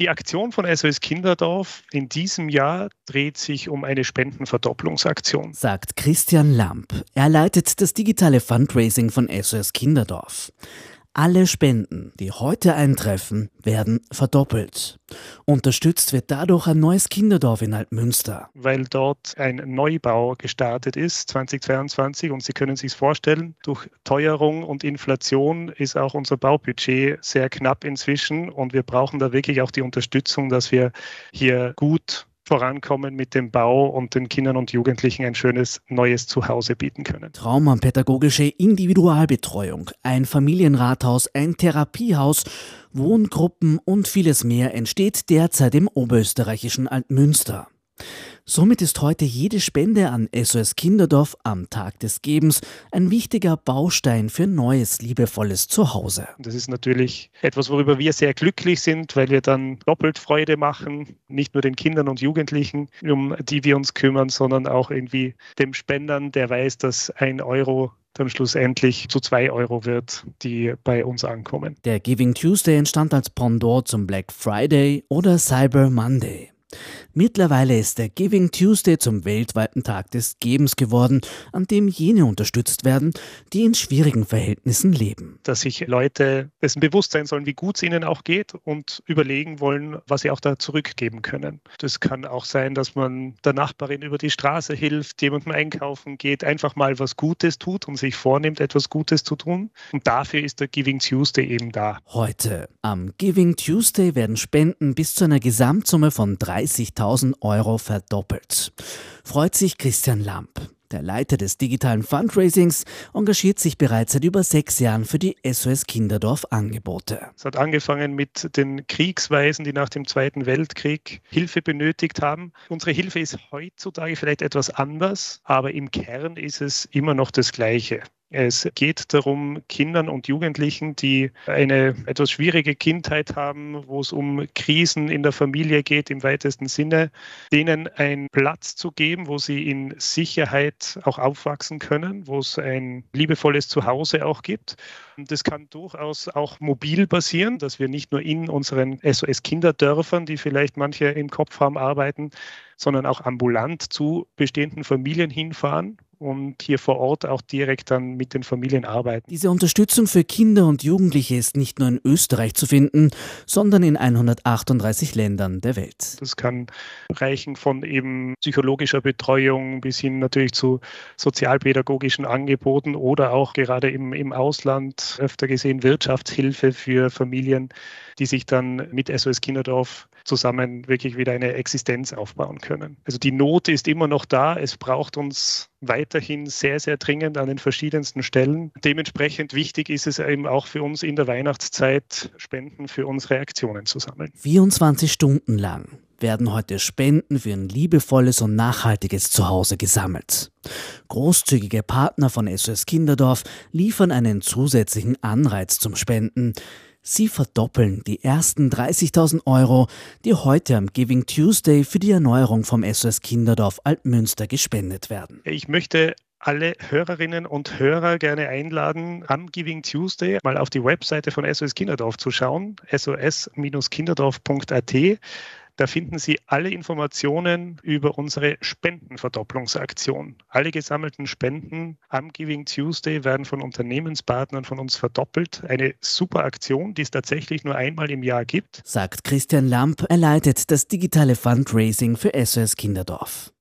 Die Aktion von SOS Kinderdorf in diesem Jahr dreht sich um eine Spendenverdopplungsaktion. Sagt Christian Lamp. Er leitet das digitale Fundraising von SOS Kinderdorf. Alle Spenden, die heute eintreffen, werden verdoppelt. Unterstützt wird dadurch ein neues Kinderdorf in Altmünster. Weil dort ein Neubau gestartet ist 2022 und Sie können sich vorstellen, durch Teuerung und Inflation ist auch unser Baubudget sehr knapp inzwischen und wir brauchen da wirklich auch die Unterstützung, dass wir hier gut vorankommen mit dem Bau und den Kindern und Jugendlichen ein schönes neues Zuhause bieten können. Traumapädagogische Individualbetreuung, ein Familienrathaus, ein Therapiehaus, Wohngruppen und vieles mehr entsteht derzeit im oberösterreichischen Altmünster. Somit ist heute jede Spende an SOS Kinderdorf am Tag des Gebens ein wichtiger Baustein für neues, liebevolles Zuhause. Das ist natürlich etwas, worüber wir sehr glücklich sind, weil wir dann doppelt Freude machen, nicht nur den Kindern und Jugendlichen, um die wir uns kümmern, sondern auch irgendwie dem Spendern, der weiß, dass ein Euro dann schlussendlich zu zwei Euro wird, die bei uns ankommen. Der Giving Tuesday entstand als Pendant zum Black Friday oder Cyber Monday. Mittlerweile ist der Giving Tuesday zum weltweiten Tag des Gebens geworden, an dem jene unterstützt werden, die in schwierigen Verhältnissen leben. Dass sich Leute dessen bewusst sein sollen, wie gut es ihnen auch geht und überlegen wollen, was sie auch da zurückgeben können. Das kann auch sein, dass man der Nachbarin über die Straße hilft, jemandem einkaufen geht, einfach mal was Gutes tut und sich vornimmt, etwas Gutes zu tun. Und dafür ist der Giving Tuesday eben da. Heute, am Giving Tuesday, werden Spenden bis zu einer Gesamtsumme von 30.000 1000 Euro verdoppelt. Freut sich Christian Lamp. Der Leiter des digitalen Fundraisings engagiert sich bereits seit über sechs Jahren für die SOS Kinderdorf Angebote. Es hat angefangen mit den Kriegsweisen, die nach dem Zweiten Weltkrieg Hilfe benötigt haben. Unsere Hilfe ist heutzutage vielleicht etwas anders, aber im Kern ist es immer noch das Gleiche. Es geht darum, Kindern und Jugendlichen, die eine etwas schwierige Kindheit haben, wo es um Krisen in der Familie geht im weitesten Sinne, denen einen Platz zu geben, wo sie in Sicherheit auch aufwachsen können, wo es ein liebevolles Zuhause auch gibt. Und das kann durchaus auch mobil passieren, dass wir nicht nur in unseren SOS-Kinderdörfern, die vielleicht manche im Kopf haben, arbeiten, sondern auch ambulant zu bestehenden Familien hinfahren und hier vor Ort auch direkt dann mit den Familien arbeiten. Diese Unterstützung für Kinder und Jugendliche ist nicht nur in Österreich zu finden, sondern in 138 Ländern der Welt. Das kann reichen von eben psychologischer Betreuung bis hin natürlich zu sozialpädagogischen Angeboten oder auch gerade im, im Ausland öfter gesehen Wirtschaftshilfe für Familien, die sich dann mit SOS Kinderdorf zusammen wirklich wieder eine Existenz aufbauen können. Also die Not ist immer noch da. Es braucht uns weiterhin sehr, sehr dringend an den verschiedensten Stellen. Dementsprechend wichtig ist es eben auch für uns in der Weihnachtszeit, Spenden für unsere Aktionen zu sammeln. 24 Stunden lang werden heute Spenden für ein liebevolles und nachhaltiges Zuhause gesammelt. Großzügige Partner von SOS Kinderdorf liefern einen zusätzlichen Anreiz zum Spenden. Sie verdoppeln die ersten 30.000 Euro, die heute am Giving Tuesday für die Erneuerung vom SOS Kinderdorf Altmünster gespendet werden. Ich möchte alle Hörerinnen und Hörer gerne einladen, am Giving Tuesday mal auf die Webseite von SOS Kinderdorf zu schauen, sos-kinderdorf.at. Da finden Sie alle Informationen über unsere Spendenverdopplungsaktion. Alle gesammelten Spenden am Giving Tuesday werden von Unternehmenspartnern von uns verdoppelt. Eine super Aktion, die es tatsächlich nur einmal im Jahr gibt. Sagt Christian Lamp, er leitet das digitale Fundraising für SOS Kinderdorf.